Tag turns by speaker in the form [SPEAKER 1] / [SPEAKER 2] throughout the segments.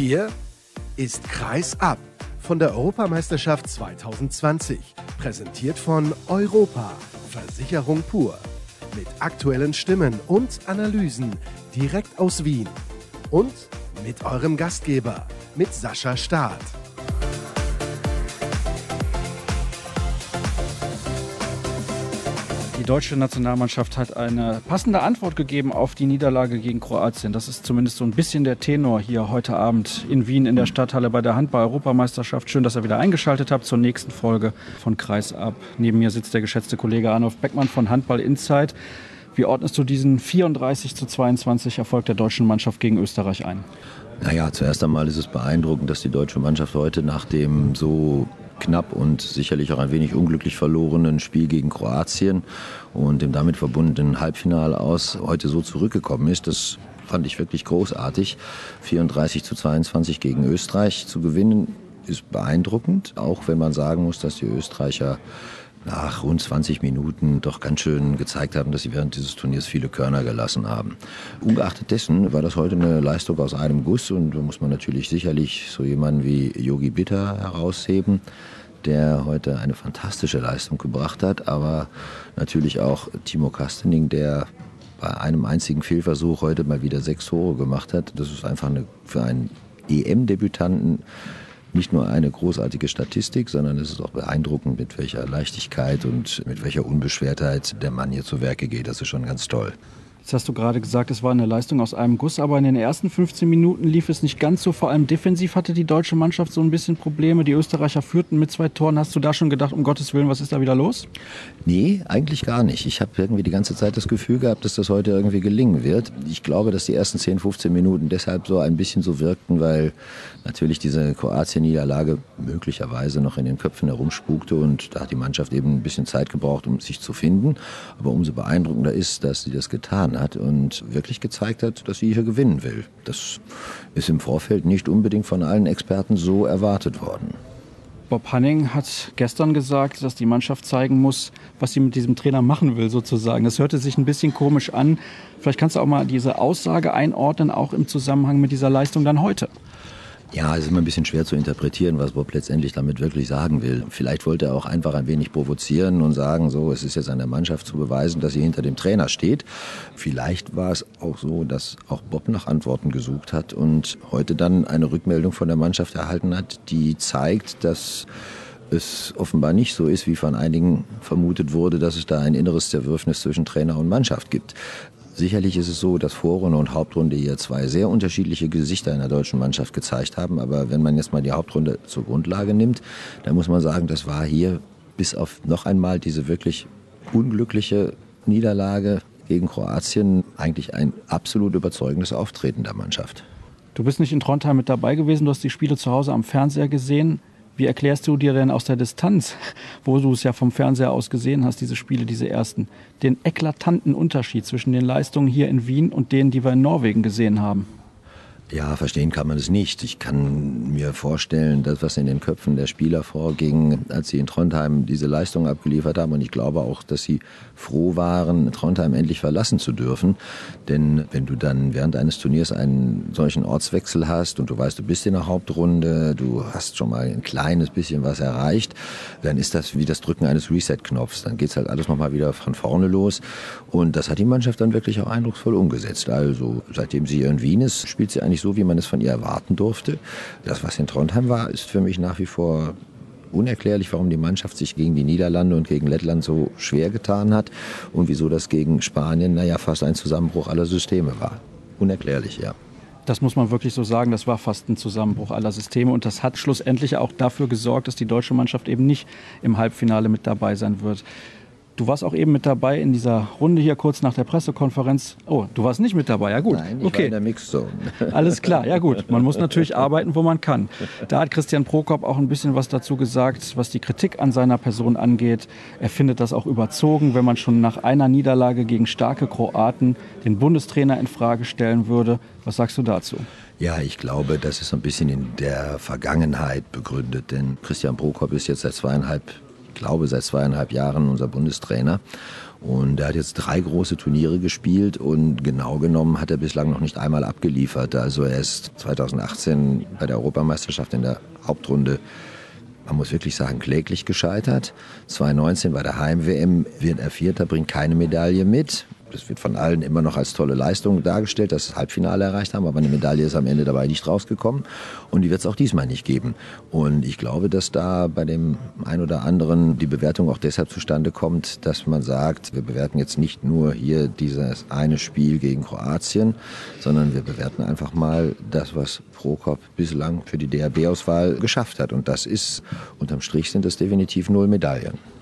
[SPEAKER 1] Hier ist Kreis ab von der Europameisterschaft 2020. Präsentiert von Europa, Versicherung pur. Mit aktuellen Stimmen und Analysen direkt aus Wien. Und mit eurem Gastgeber, mit Sascha Staat.
[SPEAKER 2] Deutsche Nationalmannschaft hat eine passende Antwort gegeben auf die Niederlage gegen Kroatien. Das ist zumindest so ein bisschen der Tenor hier heute Abend in Wien in der Stadthalle bei der Handball-Europameisterschaft. Schön, dass ihr wieder eingeschaltet habt zur nächsten Folge von Kreis ab. Neben mir sitzt der geschätzte Kollege Arnulf Beckmann von Handball Insight. Wie ordnest du diesen 34 zu 22 Erfolg der deutschen Mannschaft gegen Österreich ein?
[SPEAKER 3] Naja, zuerst einmal ist es beeindruckend, dass die deutsche Mannschaft heute nach dem so knapp und sicherlich auch ein wenig unglücklich verlorenen Spiel gegen Kroatien und dem damit verbundenen Halbfinale aus heute so zurückgekommen ist. Das fand ich wirklich großartig. 34 zu 22 gegen Österreich zu gewinnen ist beeindruckend, auch wenn man sagen muss, dass die Österreicher nach rund 20 Minuten doch ganz schön gezeigt haben, dass sie während dieses Turniers viele Körner gelassen haben. Ungeachtet dessen war das heute eine Leistung aus einem Guss und da muss man natürlich sicherlich so jemanden wie Yogi Bitter herausheben, der heute eine fantastische Leistung gebracht hat, aber natürlich auch Timo Kastening, der bei einem einzigen Fehlversuch heute mal wieder sechs Tore gemacht hat. Das ist einfach eine, für einen EM-Debütanten nicht nur eine großartige Statistik, sondern es ist auch beeindruckend, mit welcher Leichtigkeit und mit welcher Unbeschwertheit der Mann hier zu Werke geht. Das ist schon ganz toll.
[SPEAKER 2] Jetzt hast du gerade gesagt, es war eine Leistung aus einem Guss, aber in den ersten 15 Minuten lief es nicht ganz so. Vor allem defensiv hatte die deutsche Mannschaft so ein bisschen Probleme. Die Österreicher führten mit zwei Toren. Hast du da schon gedacht, um Gottes Willen, was ist da wieder los?
[SPEAKER 3] Nee, eigentlich gar nicht. Ich habe irgendwie die ganze Zeit das Gefühl gehabt, dass das heute irgendwie gelingen wird. Ich glaube, dass die ersten 10, 15 Minuten deshalb so ein bisschen so wirkten, weil natürlich diese Kroatien-Niederlage möglicherweise noch in den Köpfen herumspukte und da hat die Mannschaft eben ein bisschen Zeit gebraucht, um sich zu finden. Aber umso beeindruckender ist, dass sie das getan hat und wirklich gezeigt hat, dass sie hier gewinnen will. Das ist im Vorfeld nicht unbedingt von allen Experten so erwartet worden.
[SPEAKER 2] Bob Hanning hat gestern gesagt, dass die Mannschaft zeigen muss, was sie mit diesem Trainer machen will, sozusagen. Das hörte sich ein bisschen komisch an. Vielleicht kannst du auch mal diese Aussage einordnen, auch im Zusammenhang mit dieser Leistung dann heute.
[SPEAKER 3] Ja, es ist immer ein bisschen schwer zu interpretieren, was Bob letztendlich damit wirklich sagen will. Vielleicht wollte er auch einfach ein wenig provozieren und sagen, so, es ist jetzt an der Mannschaft zu beweisen, dass sie hinter dem Trainer steht. Vielleicht war es auch so, dass auch Bob nach Antworten gesucht hat und heute dann eine Rückmeldung von der Mannschaft erhalten hat, die zeigt, dass es offenbar nicht so ist, wie von einigen vermutet wurde, dass es da ein inneres Zerwürfnis zwischen Trainer und Mannschaft gibt. Sicherlich ist es so, dass Vorrunde und Hauptrunde hier zwei sehr unterschiedliche Gesichter in der deutschen Mannschaft gezeigt haben. Aber wenn man jetzt mal die Hauptrunde zur Grundlage nimmt, dann muss man sagen, das war hier bis auf noch einmal diese wirklich unglückliche Niederlage gegen Kroatien eigentlich ein absolut überzeugendes Auftreten der Mannschaft.
[SPEAKER 2] Du bist nicht in Trondheim mit dabei gewesen, du hast die Spiele zu Hause am Fernseher gesehen. Wie erklärst du dir denn aus der Distanz, wo du es ja vom Fernseher aus gesehen hast, diese Spiele, diese ersten, den eklatanten Unterschied zwischen den Leistungen hier in Wien und denen, die wir in Norwegen gesehen haben?
[SPEAKER 3] Ja, verstehen kann man es nicht. Ich kann mir vorstellen, das, was in den Köpfen der Spieler vorging, als sie in Trondheim diese Leistung abgeliefert haben. Und ich glaube auch, dass sie froh waren, Trondheim endlich verlassen zu dürfen. Denn wenn du dann während eines Turniers einen solchen Ortswechsel hast und du weißt, du bist in der Hauptrunde, du hast schon mal ein kleines bisschen was erreicht, dann ist das wie das Drücken eines Reset-Knopfs. Dann geht's halt alles nochmal wieder von vorne los. Und das hat die Mannschaft dann wirklich auch eindrucksvoll umgesetzt. Also seitdem sie hier in Wien ist, spielt sie eigentlich so, wie man es von ihr erwarten durfte. Das, was in Trondheim war, ist für mich nach wie vor unerklärlich, warum die Mannschaft sich gegen die Niederlande und gegen Lettland so schwer getan hat und wieso das gegen Spanien, naja, fast ein Zusammenbruch aller Systeme war. Unerklärlich, ja.
[SPEAKER 2] Das muss man wirklich so sagen, das war fast ein Zusammenbruch aller Systeme und das hat schlussendlich auch dafür gesorgt, dass die deutsche Mannschaft eben nicht im Halbfinale mit dabei sein wird. Du warst auch eben mit dabei in dieser Runde hier kurz nach der Pressekonferenz. Oh, du warst nicht mit dabei, ja gut.
[SPEAKER 3] Nein, ich okay. war in der Mixzone.
[SPEAKER 2] Alles klar, ja gut. Man muss natürlich arbeiten, wo man kann. Da hat Christian Prokop auch ein bisschen was dazu gesagt, was die Kritik an seiner Person angeht. Er findet das auch überzogen, wenn man schon nach einer Niederlage gegen starke Kroaten den Bundestrainer in Frage stellen würde. Was sagst du dazu?
[SPEAKER 3] Ja, ich glaube, das ist ein bisschen in der Vergangenheit begründet, denn Christian Prokop ist jetzt seit zweieinhalb glaube, seit zweieinhalb Jahren unser Bundestrainer. Und er hat jetzt drei große Turniere gespielt und genau genommen hat er bislang noch nicht einmal abgeliefert. Also er ist 2018 bei der Europameisterschaft in der Hauptrunde man muss wirklich sagen, kläglich gescheitert. 2019 bei der Heim-WM wird er Vierter, bringt keine Medaille mit das wird von allen immer noch als tolle Leistung dargestellt, dass sie das Halbfinale erreicht haben, aber eine Medaille ist am Ende dabei nicht rausgekommen und die wird es auch diesmal nicht geben. Und ich glaube, dass da bei dem ein oder anderen die Bewertung auch deshalb zustande kommt, dass man sagt, wir bewerten jetzt nicht nur hier dieses eine Spiel gegen Kroatien, sondern wir bewerten einfach mal das, was Prokop bislang für die DRB-Auswahl geschafft hat. Und das ist, unterm Strich sind das definitiv null Medaillen.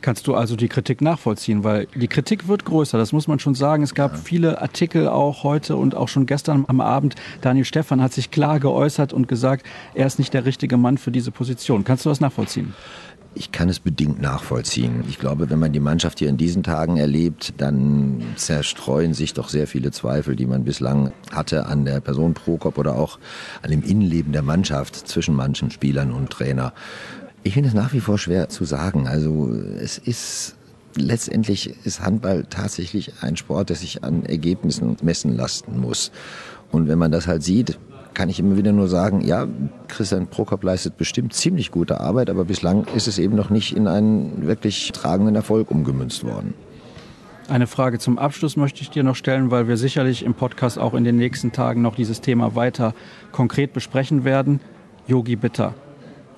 [SPEAKER 2] Kannst du also die Kritik nachvollziehen? Weil die Kritik wird größer, das muss man schon sagen. Es gab viele Artikel auch heute und auch schon gestern am Abend. Daniel Stephan hat sich klar geäußert und gesagt, er ist nicht der richtige Mann für diese Position. Kannst du das nachvollziehen?
[SPEAKER 3] Ich kann es bedingt nachvollziehen. Ich glaube, wenn man die Mannschaft hier in diesen Tagen erlebt, dann zerstreuen sich doch sehr viele Zweifel, die man bislang hatte an der Person Prokop oder auch an dem Innenleben der Mannschaft zwischen manchen Spielern und Trainer. Ich finde es nach wie vor schwer zu sagen. Also es ist letztendlich ist Handball tatsächlich ein Sport, der sich an Ergebnissen messen lassen muss. Und wenn man das halt sieht, kann ich immer wieder nur sagen, ja, Christian Prokop leistet bestimmt ziemlich gute Arbeit, aber bislang ist es eben noch nicht in einen wirklich tragenden Erfolg umgemünzt worden.
[SPEAKER 2] Eine Frage zum Abschluss möchte ich dir noch stellen, weil wir sicherlich im Podcast auch in den nächsten Tagen noch dieses Thema weiter konkret besprechen werden. Yogi Bitter.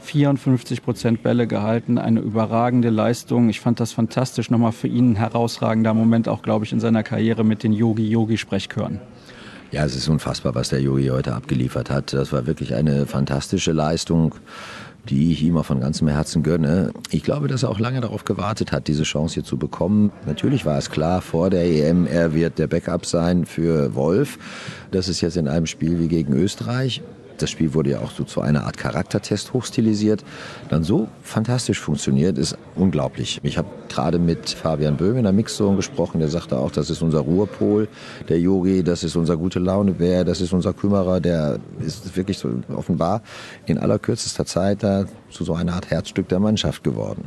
[SPEAKER 2] 54 Prozent Bälle gehalten, eine überragende Leistung. Ich fand das fantastisch, nochmal für ihn ein herausragender Moment, auch glaube ich in seiner Karriere mit den Yogi-Yogi-Sprechchören.
[SPEAKER 3] Ja, es ist unfassbar, was der Yogi heute abgeliefert hat. Das war wirklich eine fantastische Leistung, die ich ihm auch von ganzem Herzen gönne. Ich glaube, dass er auch lange darauf gewartet hat, diese Chance hier zu bekommen. Natürlich war es klar vor der EM, er wird der Backup sein für Wolf. Das ist jetzt in einem Spiel wie gegen Österreich das Spiel wurde ja auch so zu einer Art Charaktertest hochstilisiert, dann so fantastisch funktioniert, ist unglaublich. Ich habe gerade mit Fabian Böhm in der Mixzone gesprochen, der sagte auch, das ist unser Ruhepol, der Yogi, das ist unser gute Launebär, das ist unser Kümmerer, der ist wirklich so offenbar in allerkürzester Zeit da zu so einer Art Herzstück der Mannschaft geworden.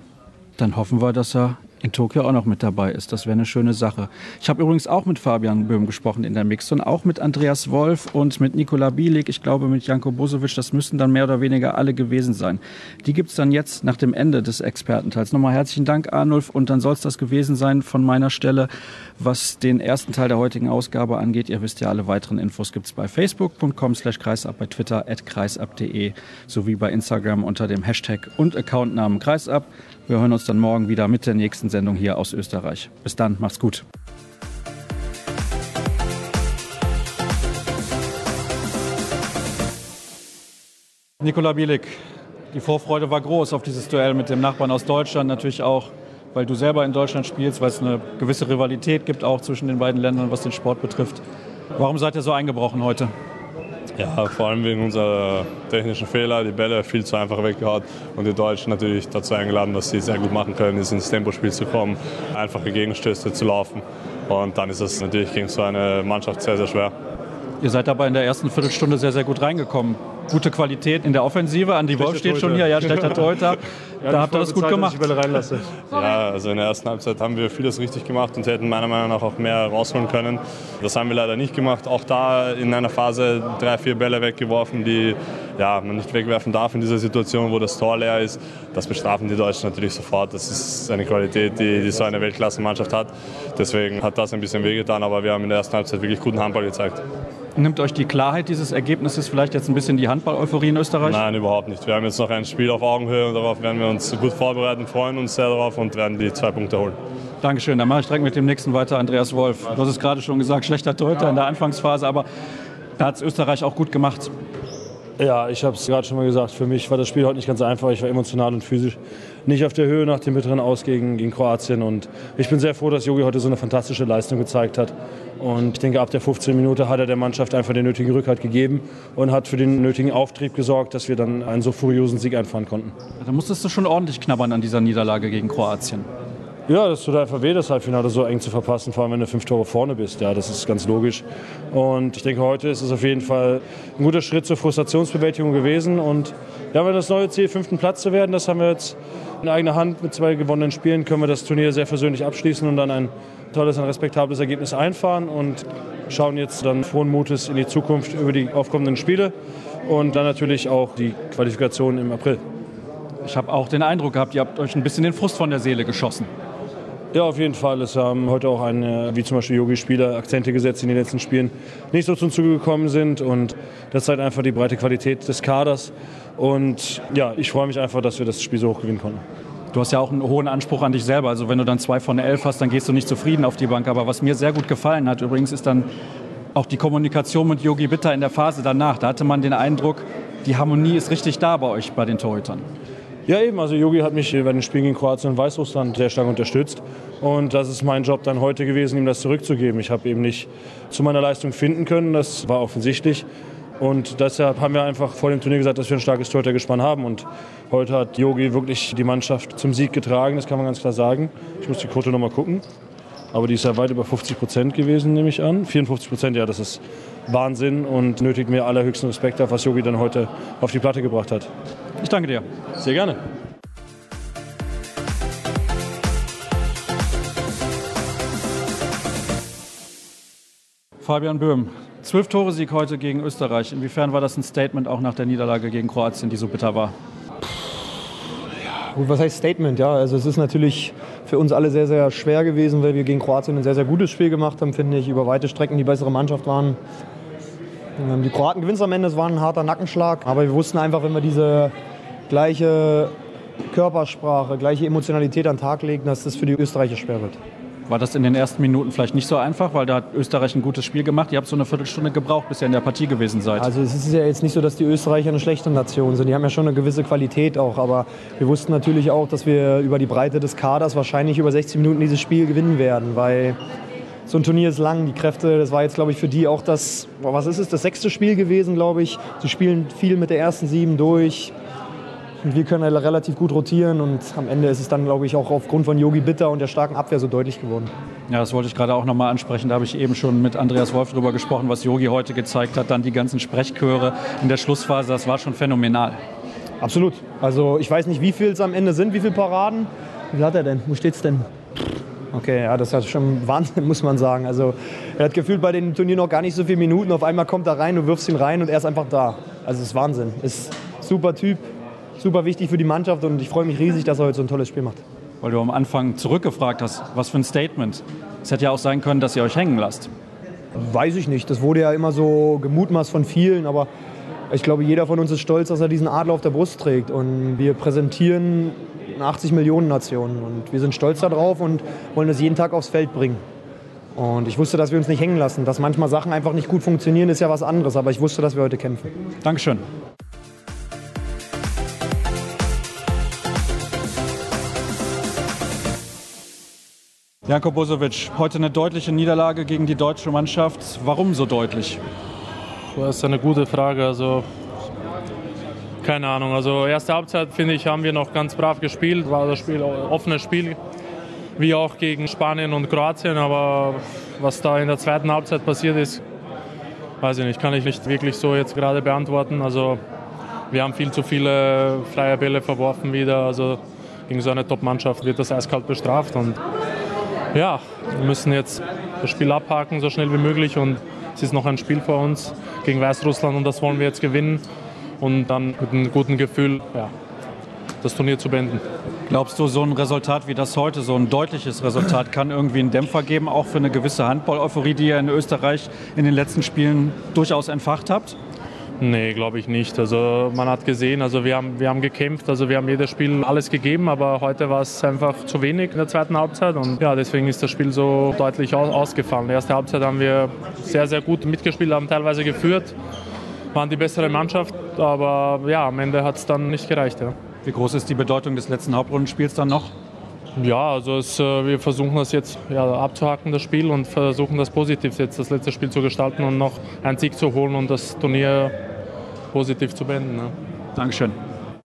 [SPEAKER 2] Dann hoffen wir, dass er in Tokio auch noch mit dabei ist. Das wäre eine schöne Sache. Ich habe übrigens auch mit Fabian Böhm gesprochen in der Mix und auch mit Andreas Wolf und mit Nikola Bielik, ich glaube mit Janko Bosovic. Das müssten dann mehr oder weniger alle gewesen sein. Die gibt es dann jetzt nach dem Ende des Expertenteils. Nochmal herzlichen Dank, Arnulf. Und dann soll es das gewesen sein von meiner Stelle, was den ersten Teil der heutigen Ausgabe angeht. Ihr wisst ja, alle weiteren Infos gibt es bei facebook.com slash kreisab, bei Twitter at kreisab.de sowie bei Instagram unter dem Hashtag und Accountnamen kreisab. Wir hören uns dann morgen wieder mit der nächsten Sendung hier aus Österreich. Bis dann, macht's gut. Nikola Bielik, die Vorfreude war groß auf dieses Duell mit dem Nachbarn aus Deutschland, natürlich auch, weil du selber in Deutschland spielst, weil es eine gewisse Rivalität gibt auch zwischen den beiden Ländern, was den Sport betrifft. Warum seid ihr so eingebrochen heute?
[SPEAKER 4] Ja, vor allem wegen unserer technischen Fehler, die Bälle viel zu einfach weggehauen und die Deutschen natürlich dazu eingeladen, dass sie sehr gut machen können, ist ins Tempospiel zu kommen, einfache Gegenstöße zu laufen. Und dann ist es natürlich gegen so eine Mannschaft sehr, sehr schwer.
[SPEAKER 2] Ihr seid aber in der ersten Viertelstunde sehr, sehr gut reingekommen gute Qualität in der Offensive. Andi Wolf steht schon hier, ja, schlechter Torhüter. ja, da habt ihr das gut gemacht.
[SPEAKER 4] Ja, also in der ersten Halbzeit haben wir vieles richtig gemacht und hätten meiner Meinung nach auch mehr rausholen können. Das haben wir leider nicht gemacht. Auch da in einer Phase drei, vier Bälle weggeworfen, die ja, man nicht wegwerfen darf in dieser Situation, wo das Tor leer ist. Das bestrafen die Deutschen natürlich sofort. Das ist eine Qualität, die, die so eine Weltklassenmannschaft hat. Deswegen hat das ein bisschen wehgetan, aber wir haben in der ersten Halbzeit wirklich guten Handball gezeigt.
[SPEAKER 2] Nimmt euch die Klarheit dieses Ergebnisses vielleicht jetzt ein bisschen die Handball-Euphorie in Österreich?
[SPEAKER 4] Nein, überhaupt nicht. Wir haben jetzt noch ein Spiel auf Augenhöhe und darauf werden wir uns gut vorbereiten, freuen uns sehr darauf und werden die zwei Punkte holen.
[SPEAKER 2] Dankeschön. Dann mache ich direkt mit dem nächsten weiter. Andreas Wolf. Du hast es gerade schon gesagt, schlechter Torhüter in der Anfangsphase, aber da hat es Österreich auch gut gemacht.
[SPEAKER 5] Ja, ich habe es gerade schon mal gesagt. Für mich war das Spiel heute nicht ganz einfach. Ich war emotional und physisch nicht auf der Höhe nach dem bitteren Aus gegen, gegen Kroatien. Und ich bin sehr froh, dass Jogi heute so eine fantastische Leistung gezeigt hat. Und ich denke, ab der 15 Minute hat er der Mannschaft einfach den nötigen Rückhalt gegeben und hat für den nötigen Auftrieb gesorgt, dass wir dann einen so furiosen Sieg einfahren konnten.
[SPEAKER 2] Da musstest du schon ordentlich knabbern an dieser Niederlage gegen Kroatien.
[SPEAKER 5] Ja, das tut einfach weh, das Halbfinale so eng zu verpassen, vor allem wenn du fünf Tore vorne bist. Ja, das ist ganz logisch. Und ich denke, heute ist es auf jeden Fall ein guter Schritt zur Frustrationsbewältigung gewesen. Und ja, wenn das neue Ziel, fünften Platz zu werden, das haben wir jetzt In eigener Hand mit zwei gewonnenen Spielen können wir das Turnier sehr versöhnlich abschließen und dann ein tolles, ein respektables Ergebnis einfahren und schauen jetzt dann frohen Mutes in die Zukunft über die aufkommenden Spiele und dann natürlich auch die Qualifikation im April.
[SPEAKER 2] Ich habe auch den Eindruck gehabt, ihr habt euch ein bisschen den Frust von der Seele geschossen.
[SPEAKER 5] Ja, auf jeden Fall. Es haben heute auch eine, wie zum Beispiel Yogi-Spieler, Akzente gesetzt, die in den letzten Spielen nicht so zum Zuge gekommen sind. Und das zeigt einfach die breite Qualität des Kaders. Und ja, ich freue mich einfach, dass wir das Spiel so hoch gewinnen konnten.
[SPEAKER 2] Du hast ja auch einen hohen Anspruch an dich selber. Also wenn du dann zwei von elf hast, dann gehst du nicht zufrieden auf die Bank. Aber was mir sehr gut gefallen hat übrigens, ist dann auch die Kommunikation mit Yogi Bitter in der Phase danach. Da hatte man den Eindruck, die Harmonie ist richtig da bei euch, bei den Torhütern.
[SPEAKER 5] Ja, eben. Also Yogi hat mich bei den Spielen gegen Kroatien und Weißrussland sehr stark unterstützt. Und das ist mein Job dann heute gewesen, ihm das zurückzugeben. Ich habe eben nicht zu meiner Leistung finden können. Das war offensichtlich. Und deshalb haben wir einfach vor dem Turnier gesagt, dass wir ein starkes Torhütergespann haben. Und heute hat Yogi wirklich die Mannschaft zum Sieg getragen, das kann man ganz klar sagen. Ich muss die Quote noch mal gucken. Aber die ist ja weit über 50 Prozent gewesen, nehme ich an. 54 Prozent, ja, das ist Wahnsinn und nötigt mir allerhöchsten Respekt auf, was Yogi dann heute auf die Platte gebracht hat.
[SPEAKER 2] Ich danke dir.
[SPEAKER 5] Sehr gerne.
[SPEAKER 2] Fabian Böhm, zwölf Tore Sieg heute gegen Österreich. Inwiefern war das ein Statement auch nach der Niederlage gegen Kroatien, die so bitter war?
[SPEAKER 6] Gut, was heißt Statement? Ja, also es ist natürlich für uns alle sehr, sehr schwer gewesen, weil wir gegen Kroatien ein sehr, sehr gutes Spiel gemacht haben, finde ich. Über weite Strecken die bessere Mannschaft waren. Die Kroaten gewinnen am Ende, es war ein harter Nackenschlag. Aber wir wussten einfach, wenn wir diese gleiche Körpersprache, gleiche Emotionalität an den Tag legen, dass das für die Österreicher schwer wird.
[SPEAKER 2] War das in den ersten Minuten vielleicht nicht so einfach, weil da hat Österreich ein gutes Spiel gemacht. Ihr habt so eine Viertelstunde gebraucht, bis ihr in der Partie gewesen seid.
[SPEAKER 6] Also es ist ja jetzt nicht so, dass die Österreicher eine schlechte Nation sind. Die haben ja schon eine gewisse Qualität auch. Aber wir wussten natürlich auch, dass wir über die Breite des Kaders wahrscheinlich über 60 Minuten dieses Spiel gewinnen werden, weil so ein Turnier ist lang. Die Kräfte, das war jetzt, glaube ich, für die auch das, was ist es, das sechste Spiel gewesen, glaube ich. Sie spielen viel mit der ersten sieben durch. Und wir können relativ gut rotieren und am Ende ist es dann, glaube ich, auch aufgrund von Yogi Bitter und der starken Abwehr so deutlich geworden.
[SPEAKER 2] Ja, das wollte ich gerade auch nochmal ansprechen. Da habe ich eben schon mit Andreas Wolf darüber gesprochen, was Yogi heute gezeigt hat. Dann die ganzen Sprechchöre in der Schlussphase, das war schon phänomenal.
[SPEAKER 6] Absolut. Also ich weiß nicht, wie viel es am Ende sind, wie viele Paraden. Wie viel hat er denn? Wo steht es denn? Okay, ja, das ist schon Wahnsinn, muss man sagen. Also er hat gefühlt bei dem Turnier noch gar nicht so viele Minuten. Auf einmal kommt er rein, du wirfst ihn rein und er ist einfach da. Also es ist Wahnsinn. Ist super Typ, super wichtig für die Mannschaft und ich freue mich riesig, dass er heute so ein tolles Spiel macht.
[SPEAKER 2] Weil du am Anfang zurückgefragt hast, was für ein Statement. Es hätte ja auch sein können, dass ihr euch hängen lasst.
[SPEAKER 6] Weiß ich nicht. Das wurde ja immer so gemutmaßt von vielen, aber ich glaube, jeder von uns ist stolz, dass er diesen Adler auf der Brust trägt. Und wir präsentieren eine 80 Millionen Nation und wir sind stolz darauf und wollen es jeden Tag aufs Feld bringen. Und ich wusste, dass wir uns nicht hängen lassen. Dass manchmal Sachen einfach nicht gut funktionieren, ist ja was anderes. Aber ich wusste, dass wir heute kämpfen.
[SPEAKER 2] Dankeschön. Janko Bosovic, heute eine deutliche Niederlage gegen die deutsche Mannschaft. Warum so deutlich?
[SPEAKER 7] Das ist eine gute Frage. Also keine Ahnung. Also erste Halbzeit finde ich haben wir noch ganz brav gespielt. War das Spiel offenes Spiel, wie auch gegen Spanien und Kroatien. Aber was da in der zweiten Halbzeit passiert ist, weiß ich nicht, kann ich nicht wirklich so jetzt gerade beantworten. Also wir haben viel zu viele freie Bälle verworfen wieder. Also gegen so eine Top-Mannschaft wird das eiskalt bestraft und ja, wir müssen jetzt das Spiel abhaken, so schnell wie möglich. Und es ist noch ein Spiel vor uns gegen Weißrussland und das wollen wir jetzt gewinnen. Und dann mit einem guten Gefühl ja, das Turnier zu beenden.
[SPEAKER 2] Glaubst du, so ein Resultat wie das heute, so ein deutliches Resultat, kann irgendwie einen Dämpfer geben, auch für eine gewisse Handball-Euphorie, die ihr in Österreich in den letzten Spielen durchaus entfacht habt?
[SPEAKER 7] Nee, glaube ich nicht. Also man hat gesehen, also wir haben, wir haben gekämpft, also wir haben jedes Spiel alles gegeben, aber heute war es einfach zu wenig in der zweiten Halbzeit und ja, deswegen ist das Spiel so deutlich aus, ausgefallen. In der ersten Halbzeit haben wir sehr, sehr gut mitgespielt, haben teilweise geführt, waren die bessere Mannschaft, aber ja, am Ende hat es dann nicht gereicht. Ja.
[SPEAKER 2] Wie groß ist die Bedeutung des letzten Hauptrundenspiels dann noch?
[SPEAKER 7] Ja, also es, wir versuchen das jetzt ja, abzuhaken, das Spiel, und versuchen das positiv jetzt das letzte Spiel zu gestalten und noch einen Sieg zu holen und das Turnier positiv zu beenden. Ne?
[SPEAKER 2] Dankeschön.